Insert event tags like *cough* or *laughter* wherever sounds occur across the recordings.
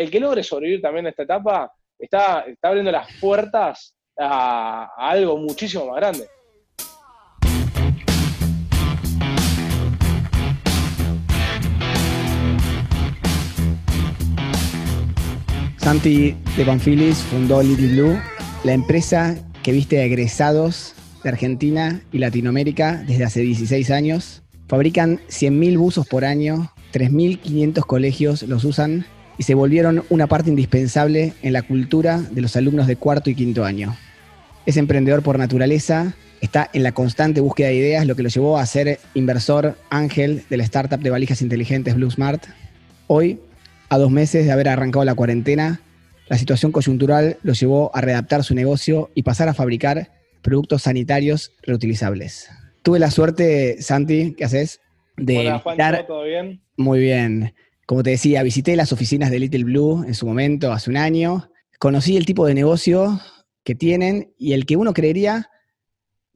el que logre sobrevivir también a esta etapa está, está abriendo las puertas a, algo muchísimo más grande. Santi de Panfilis fundó Little Blue, la empresa que viste egresados de Argentina y Latinoamérica desde hace 16 años. Fabrican 100.000 buzos por año, 3.500 colegios los usan y se volvieron una parte indispensable en la cultura de los alumnos de cuarto y quinto año. Es emprendedor por naturaleza, está en la constante búsqueda de ideas, lo que lo llevó a ser inversor ángel de la startup de valijas inteligentes Blue Smart. Hoy, a dos meses de haber arrancado la cuarentena, la situación coyuntural lo llevó a readaptar su negocio y pasar a fabricar productos sanitarios reutilizables. Tuve la suerte, Santi, ¿qué haces? De Hola, Juancho, ¿todo bien? Muy bien. Como te decía, visité las oficinas de Little Blue en su momento, hace un año. Conocí el tipo de negocio que tienen y el que uno creería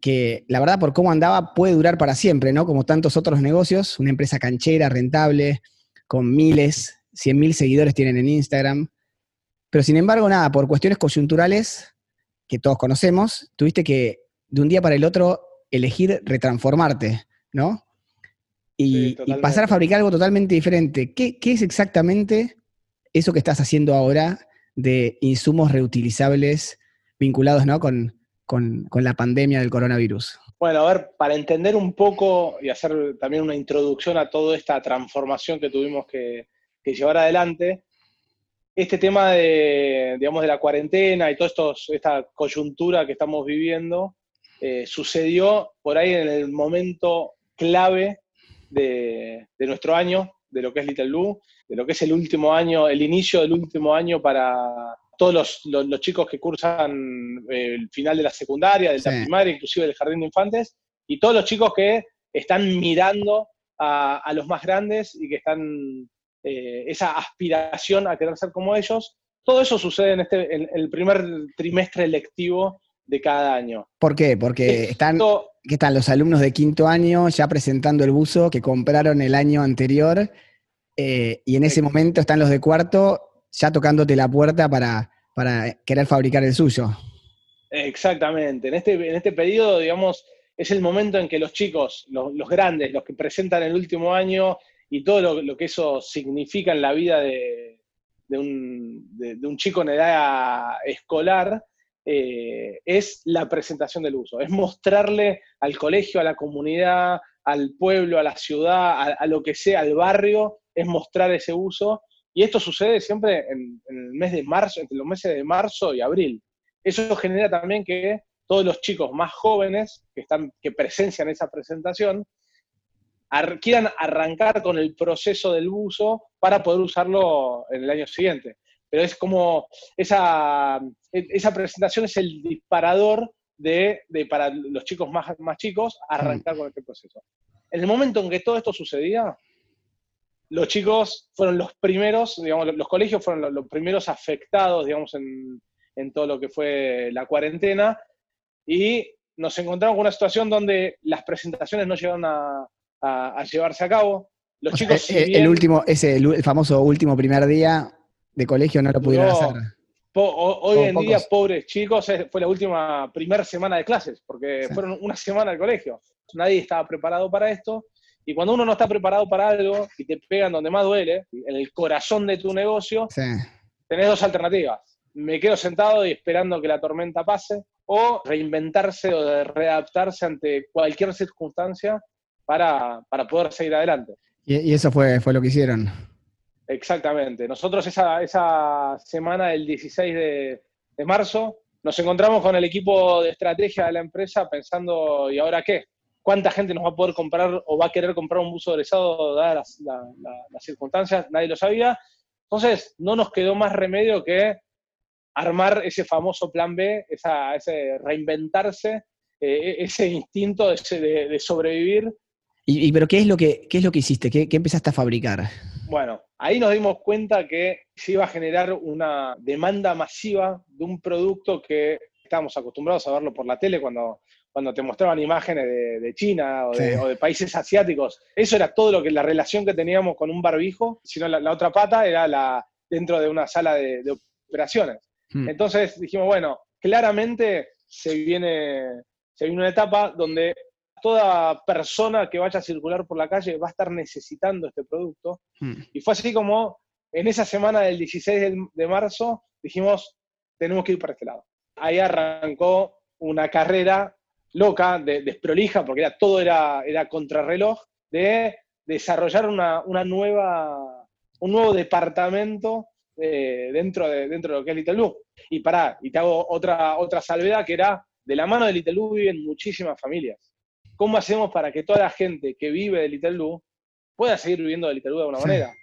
que, la verdad, por cómo andaba, puede durar para siempre, ¿no? Como tantos otros negocios, una empresa canchera, rentable, con miles, cien mil seguidores tienen en Instagram. Pero sin embargo, nada, por cuestiones coyunturales que todos conocemos, tuviste que de un día para el otro elegir retransformarte, ¿no? Y, pasar a fabricar algo totalmente diferente. ¿Qué, es exactamente eso que estás haciendo ahora de insumos reutilizables vinculados ¿no? con, la pandemia del coronavirus? Bueno, a ver, para entender un poco y hacer también una introducción a toda esta transformación que tuvimos que, llevar adelante, este tema de, digamos, de la cuarentena y toda esta coyuntura que estamos viviendo eh, sucedió por ahí en el momento clave de, nuestro año, de lo que es Little Blue, de lo que es el último año, el inicio del último año para todos los, chicos que cursan eh, el final de la secundaria, de la primaria, inclusive del jardín de infantes, y todos los chicos que están mirando a, los más grandes y que están eh, esa aspiración a querer ser como ellos. Todo eso sucede en, este, en el primer trimestre lectivo de cada año. ¿Por qué? Porque están, están los alumnos de quinto año ya presentando el buzo que compraron el año anterior eh, y en ese momento están los de cuarto ya tocándote la puerta para, para querer fabricar el suyo. Exactamente. En este, en este periodo, digamos, es el momento en que los chicos, los, grandes, los que presentan el último año y todo lo, que eso significa en la vida de, un, de un chico en edad escolar, eh, es la presentación del uso, es mostrarle al colegio, a la comunidad, al pueblo, a la ciudad, a, lo que sea, al barrio, es mostrar ese uso. Y esto sucede siempre en, el mes de marzo, entre los meses de marzo y abril. Eso genera también que todos los chicos más jóvenes que, están, que presencian esa presentación quieran arrancar con el proceso del uso para poder usarlo en el año siguiente pero es como esa, esa presentación es el disparador de, para los chicos más, más chicos arrancar con este proceso. En el momento en que todo esto sucedía, los chicos fueron los primeros, digamos, los colegios fueron los, primeros afectados, digamos, en, en, todo lo que fue la cuarentena, y nos encontramos con una situación donde las presentaciones no llegaron a, a, llevarse a cabo. Los chicos, eh, el, último, ese, el famoso último primer día, de colegio no lo pudieron hacer. hoy en día, pobres chicos, fue la última primera semana de clases, porque fueron una semana al colegio. Nadie estaba preparado para esto. Y cuando uno no está preparado para algo y te pegan donde más duele, en el corazón de tu negocio, tenés dos alternativas. Me quedo sentado y esperando que la tormenta pase, o reinventarse o readaptarse ante cualquier circunstancia para, poder seguir adelante. Y, y eso fue, fue lo que hicieron. Exactamente. Nosotros esa, esa semana del 16 de, marzo nos encontramos con el equipo de estrategia de la empresa pensando, ¿y ahora qué? ¿Cuánta gente nos va a poder comprar o va a querer comprar un buzo egresado dadas las, circunstancias? Nadie lo sabía. Entonces, no nos quedó más remedio que armar ese famoso plan B, esa, ese reinventarse, eh, ese instinto de, de, sobrevivir. ¿Y, pero qué es lo que, qué es lo que hiciste? ¿Qué, ¿Qué empezaste a fabricar? Bueno, ahí nos dimos cuenta que se iba a generar una demanda masiva de un producto que estábamos acostumbrados a verlo por la tele cuando, cuando te mostraban imágenes de, China o de, países asiáticos. Eso era todo lo que la relación que teníamos con un barbijo, sino la, otra pata era la, dentro de una sala de, operaciones. Hmm. Entonces dijimos, bueno, claramente se viene, se viene una etapa donde toda persona que vaya a circular por la calle va a estar necesitando este producto. Hmm. Y fue así como en esa semana del 16 de marzo dijimos, tenemos que ir para este lado. Ahí arrancó una carrera loca, de, desprolija, porque era, todo era, era contrarreloj, de desarrollar una, nueva, un nuevo departamento eh, dentro, de, dentro de lo que es Little Blue. Y pará, y te hago otra, otra salvedad que era, de la mano de Little Blue viven muchísimas familias. ¿Cómo hacemos para que toda la gente que vive de Little Blue pueda seguir viviendo de Little Blue de alguna manera?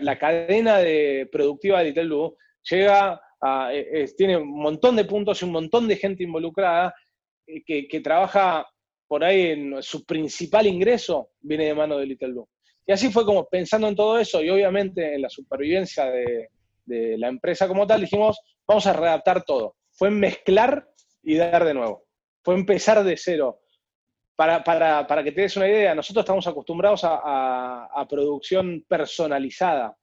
la, cadena de, productiva de Little Blue llega a, eh, tiene un montón de puntos y un montón de gente involucrada eh, que, trabaja por ahí en su principal ingreso viene de mano de Little Blue. Y así fue como pensando en todo eso y obviamente en la supervivencia de, la empresa como tal, dijimos, vamos a readaptar todo. Fue mezclar y dar de nuevo. Fue empezar de cero. Para, que te des una idea, nosotros estamos acostumbrados a, producción personalizada.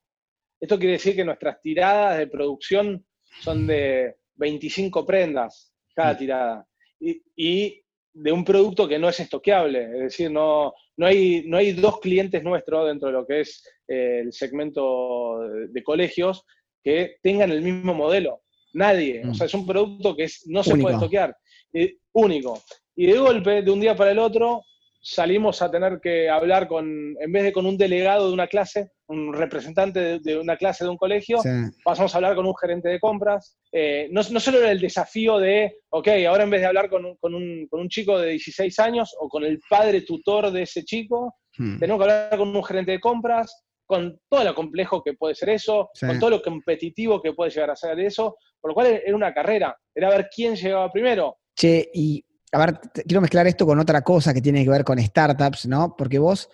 Esto quiere decir que nuestras tiradas de producción son de 25 prendas cada mm. tirada. y, de un producto que no es estoqueable, es decir, no, no, hay, no hay dos clientes nuestros dentro de lo que es eh, el segmento de, colegios que tengan el mismo modelo. Nadie. O mm. sea, es un producto que es, no se puede estoquear. Eh, único. Y de golpe, de un día para el otro, salimos a tener que hablar con, en vez de con un delegado de una clase, un representante de, una clase de un colegio, pasamos a hablar con un gerente de compras. Eh, no, no, solo era el desafío de, ok, ahora en vez de hablar con un, con un, con un chico de 16 años o con el padre tutor de ese chico, hmm. tenemos que hablar con un gerente de compras, con todo lo complejo que puede ser eso, con todo lo competitivo que puede llegar a ser eso, por lo cual era una carrera, era ver quién llegaba primero. Che, y a ver, quiero mezclar esto con otra cosa que tiene que ver con startups, ¿no? Porque vos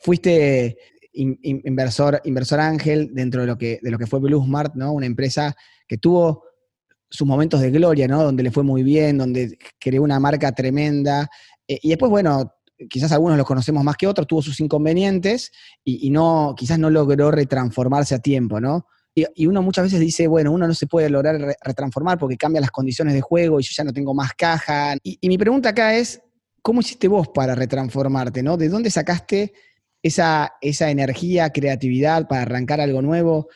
fuiste inversor, inversor ángel dentro de lo que, de lo que fue BlueSmart, ¿no? Una empresa que tuvo sus momentos de gloria, ¿no? Donde le fue muy bien, donde creó una marca tremenda. Eh, y después, bueno, quizás algunos los conocemos más que otros, tuvo sus inconvenientes y, y, no, quizás no logró retransformarse a tiempo, ¿no? Y, uno muchas veces dice, bueno, uno no se puede lograr retransformar porque cambia las condiciones de juego y yo ya no tengo más caja. Y, mi pregunta acá es, ¿cómo hiciste vos para retransformarte? ¿no? ¿De dónde sacaste esa, esa energía, creatividad para arrancar algo nuevo?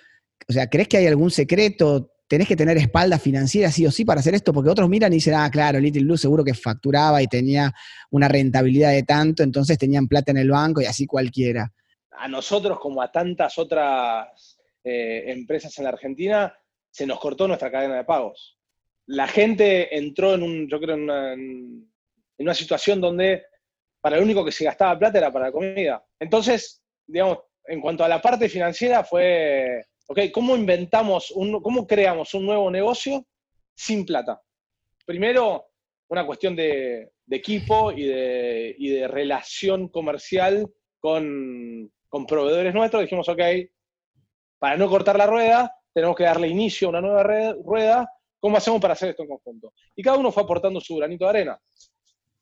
O sea, ¿crees que hay algún secreto? ¿Tenés que tener espalda financiera sí o sí para hacer esto? Porque otros miran y dicen, ah, claro, Little Blue seguro que facturaba y tenía una rentabilidad de tanto, entonces tenían plata en el banco y así cualquiera. A nosotros, como a tantas otras eh, empresas en la Argentina, se nos cortó nuestra cadena de pagos. La gente entró en un, yo creo, en una, situación donde para lo único que se gastaba plata era para la comida. Entonces, digamos, en cuanto a la parte financiera fue, ok, ¿cómo inventamos, un, cómo creamos un nuevo negocio sin plata? Primero, una cuestión de, equipo y de, relación comercial con, con proveedores nuestros. Dijimos, ok, para no cortar la rueda, tenemos que darle inicio a una nueva rueda. ¿Cómo hacemos para hacer esto en conjunto? Y cada uno fue aportando su granito de arena.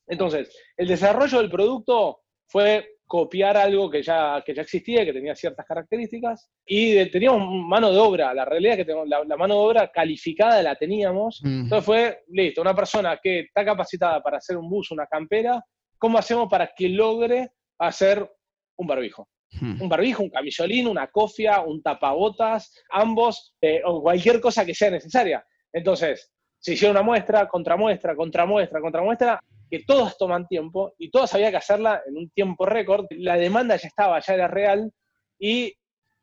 Entonces, el desarrollo del producto fue copiar algo que ya, que ya existía que tenía ciertas características. Y teníamos mano de obra. La realidad es que la, la, mano de obra calificada la teníamos. Mm. Entonces fue, listo, una persona que está capacitada para hacer un bus, una campera, ¿cómo hacemos para que logre hacer un barbijo? Hmm. Un barbijo, un camisolín, una cofia, un tapabotas, ambos, eh, o cualquier cosa que sea necesaria. Entonces, se hicieron una muestra, contramuestra, contramuestra, contramuestra, que todas toman tiempo y todas había que hacerla en un tiempo récord. La demanda ya estaba, ya era real y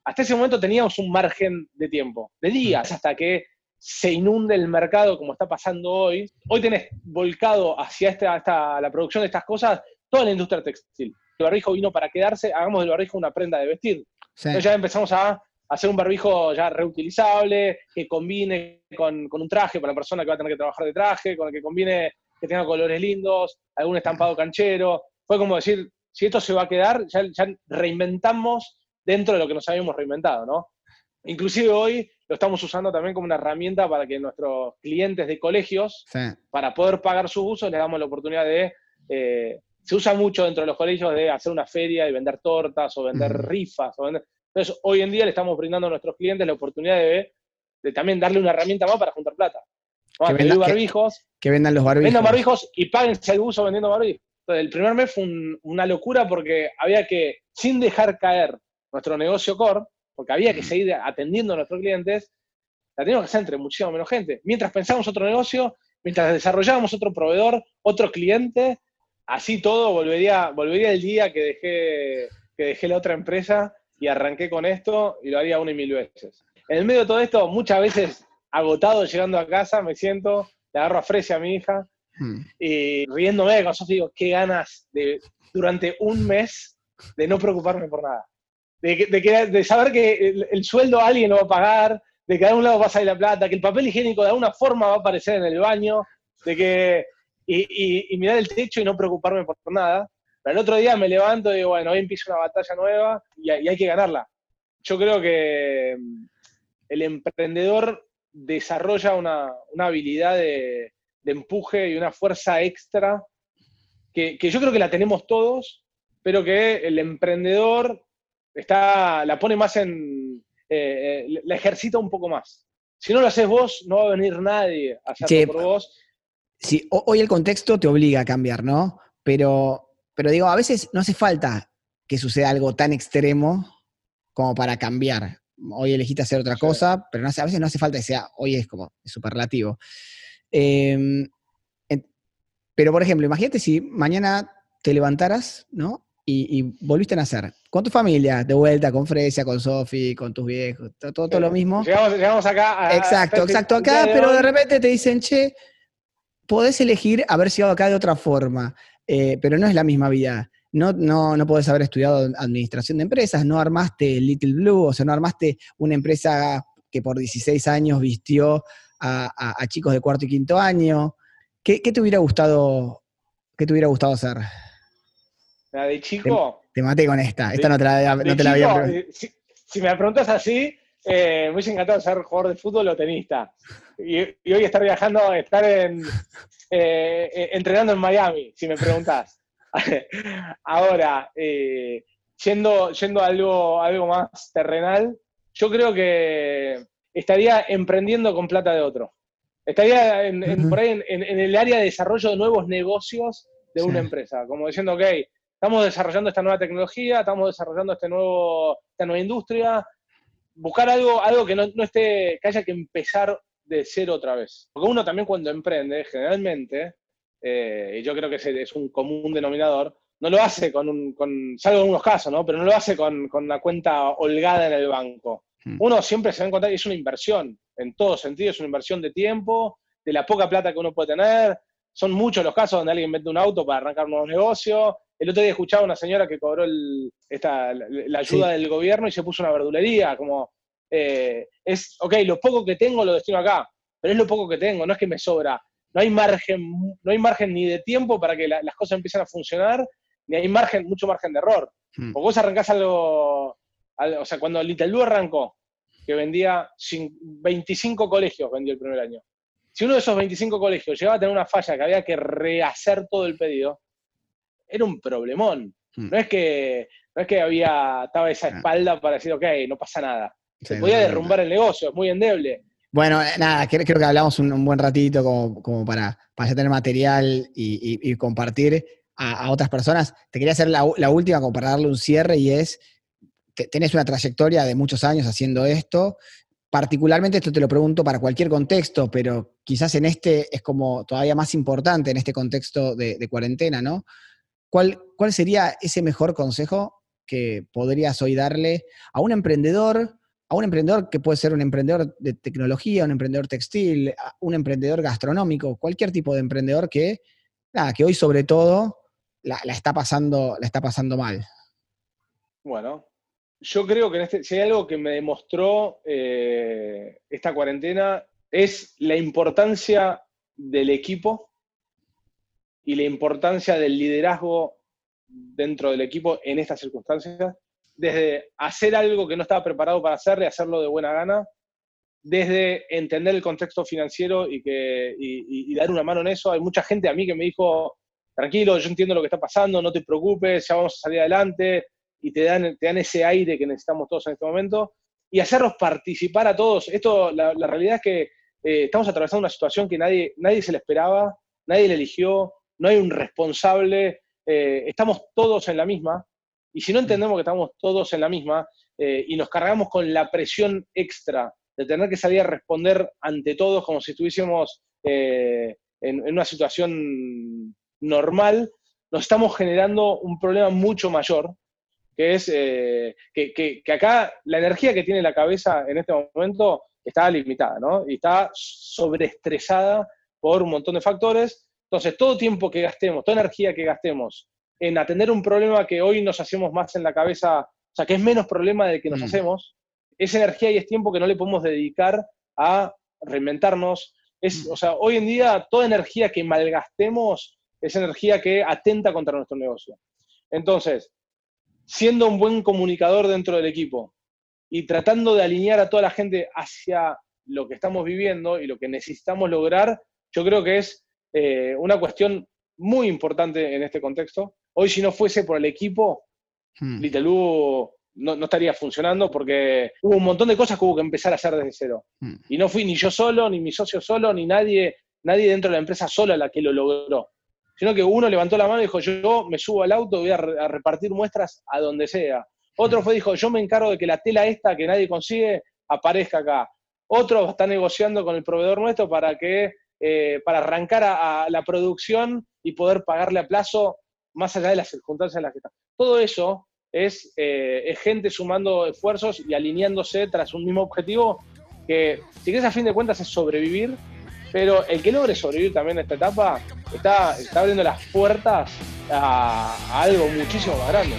hasta ese momento teníamos un margen de tiempo, de días, hmm. hasta que se inunde el mercado como está pasando hoy. Hoy tenés volcado hacia esta, la producción de estas cosas toda la industria textil el barbijo vino para quedarse, hagamos del barbijo una prenda de vestir. Entonces ya empezamos a hacer un barbijo ya reutilizable, que combine con, un traje para la persona que va a tener que trabajar de traje, con el que combine, que tenga colores lindos, algún estampado canchero. Fue como decir, si esto se va a quedar, ya, reinventamos dentro de lo que nos habíamos reinventado, ¿no? Inclusive hoy lo estamos usando también como una herramienta para que nuestros clientes de colegios, para poder pagar sus usos, les damos la oportunidad de eh, se usa mucho dentro de los colegios de hacer una feria y vender tortas o vender rifas. Entonces, hoy en día le estamos brindando a nuestros clientes la oportunidad de, también darle una herramienta más para juntar plata. que, vendan, barbijos, que, vendan los barbijos. Vendan barbijos y páguense el uso vendiendo barbijos. Entonces, el primer mes fue una locura porque había que, sin dejar caer nuestro negocio core, porque había que seguir atendiendo a nuestros clientes, la teníamos que hacer entre muchísima menos gente. Mientras pensábamos otro negocio, mientras desarrollábamos otro proveedor, otro cliente, así todo volvería, volvería el día que dejé, que dejé la otra empresa y arranqué con esto y lo haría una y mil veces. En el medio de todo esto, muchas veces agotado llegando a casa, me siento, le agarro a Fresia a mi hija hmm. y riéndome con Sofía digo, qué ganas de durante un mes de no preocuparme por nada. De, de, saber que el, sueldo alguien lo va a pagar, de que de algún lado va a salir la plata, que el papel higiénico de alguna forma va a aparecer en el baño, de que. Y, mirar el techo y no preocuparme por nada. Pero el otro día me levanto y digo, bueno, hoy empieza una batalla nueva y, hay que ganarla. Yo creo que mm, el emprendedor desarrolla una, habilidad de, empuje y una fuerza extra que, que, yo creo que la tenemos todos, pero que el emprendedor está, la pone más en, eh, eh, la ejercita un poco más. Si no lo haces vos, no va a venir nadie a hacerlo por vos. Sí, hoy el contexto te obliga a cambiar, ¿no? Pero, pero digo, a veces no hace falta que suceda algo tan extremo como para cambiar. Hoy elegiste hacer otra cosa, pero no a veces no hace falta que sea, hoy es como superlativo. Em, pero, por ejemplo, imagínate si mañana te levantaras, ¿no? y, volviste a nacer. Con tu familia, de vuelta, con Fresia, con Sofi, con tus viejos, todo, todo, lo mismo. Llegamos, acá. exacto, exacto, acá, pero de repente te dicen, che, podés elegir haber sido acá de otra forma, eh, pero no es la misma vida. No, no, no podés haber estudiado administración de empresas, no armaste Little Blue, o sea, no armaste una empresa que por 16 años vistió a, chicos de cuarto y quinto año. ¿Qué, ¿Qué, te hubiera gustado, qué te hubiera gustado hacer? La de chico. Te, maté con esta. Esta no te la, no te la había si, si, me preguntas así, eh, me hubiese encantado ser jugador de fútbol o tenista. Y, hoy estar viajando, estar en, eh, entrenando en Miami, si me preguntas. *laughs* Ahora, yendo, yendo a algo, algo más terrenal, yo creo que estaría emprendiendo con plata de otro. Estaría en, por ahí en, el área de desarrollo de nuevos negocios de una empresa, como diciendo, ok, estamos desarrollando esta nueva tecnología, estamos desarrollando este nuevo, esta nueva industria, buscar algo, algo que no, esté, que haya que empezar de cero otra vez. Porque uno también cuando emprende, generalmente, eh, y yo creo que es un común denominador, no lo hace con un, con, salvo en algunos casos, ¿no? Pero no lo hace con, con una cuenta holgada en el banco. Hmm. Uno siempre se va a encontrar, es una inversión, en todo sentido, es una inversión de tiempo, de la poca plata que uno puede tener. Son muchos los casos donde alguien vende un auto para arrancar un nuevo negocio, el otro día escuchaba a una señora que cobró esta, la ayuda del gobierno y se puso una verdulería, como, eh, es, ok, lo poco que tengo lo destino acá, pero es lo poco que tengo, no es que me sobra. No hay margen, no hay margen ni de tiempo para que las cosas empiecen a funcionar, ni hay margen, mucho margen de error. Hmm. O vos arrancás algo, o sea, cuando Little Blue arrancó, que vendía 25 colegios, vendió el primer año. Si uno de esos 25 colegios llegaba a tener una falla que había que rehacer todo el pedido, era un problemón. Hmm. No es que no es que había, estaba esa ah. espalda para decir, ok, no pasa nada. Se podía derrumbar el negocio, es muy endeble. Bueno, eh, nada, creo, que hablamos un, buen ratito como, para, para tener material y, compartir a, otras personas. Te quería hacer la, última como para darle un cierre y es, tenés una trayectoria de muchos años haciendo esto. Particularmente esto te lo pregunto para cualquier contexto, pero quizás en este es como todavía más importante en este contexto de, de cuarentena, ¿no? ¿Cuál, sería ese mejor consejo que podrías hoy darle a un emprendedor, a un emprendedor que puede ser un emprendedor de tecnología, un emprendedor textil, un emprendedor gastronómico, cualquier tipo de emprendedor que, que hoy sobre todo la, está, pasando, la está pasando mal? Bueno, yo creo que este, si hay algo que me demostró eh, esta cuarentena es la importancia del equipo y la importancia del liderazgo dentro del equipo en estas circunstancias, desde hacer algo que no estaba preparado para hacer y hacerlo de buena gana, desde entender el contexto financiero y, que, y, dar una mano en eso. Hay mucha gente a mí que me dijo, tranquilo, yo entiendo lo que está pasando, no te preocupes, ya vamos a salir adelante, y te dan, te dan ese aire que necesitamos todos en este momento y hacerlos participar a todos. Esto, la, realidad es que eh, estamos atravesando una situación que nadie, nadie se le esperaba, nadie le eligió, no hay un responsable, eh, estamos todos en la misma. Y si no entendemos que estamos todos en la misma eh, y nos cargamos con la presión extra de tener que salir a responder ante todos como si estuviésemos en, en, una situación normal, nos estamos generando un problema mucho mayor que es eh, que, acá la energía que tiene la cabeza en este momento está limitada, ¿no? Y está sobreestresada por un montón de factores. Entonces, todo tiempo que gastemos, toda energía que gastemos en atender un problema que hoy nos hacemos más en la cabeza, o sea, que es menos problema del que nos mm. hacemos, es energía y es tiempo que no le podemos dedicar a reinventarnos. Es, mm. O sea, hoy en día toda energía que malgastemos es energía que atenta contra nuestro negocio. Entonces, siendo un buen comunicador dentro del equipo y tratando de alinear a toda la gente hacia lo que estamos viviendo y lo que necesitamos lograr, yo creo que es eh, una cuestión muy importante en este contexto. Hoy si no fuese por el equipo, hmm. No, estaría funcionando porque hubo un montón de cosas que hubo que empezar a hacer desde cero. Hmm. Y no fui ni yo solo, ni mi socio solo, ni nadie, nadie dentro de la empresa sola la que lo logró sino que uno levantó la mano y dijo, yo me subo al auto, voy a, repartir muestras a donde sea. Otro fue, dijo, yo me encargo de que la tela esta que nadie consigue aparezca acá. Otro está negociando con el proveedor nuestro para que eh, para arrancar a, la producción y poder pagarle a plazo más allá de las circunstancias en las que está. Todo eso es, eh, es gente sumando esfuerzos y alineándose tras un mismo objetivo que, si quieres a fin de cuentas, es sobrevivir pero el que logre sobrevivir también a esta etapa está, abriendo las puertas a algo muchísimo más grande.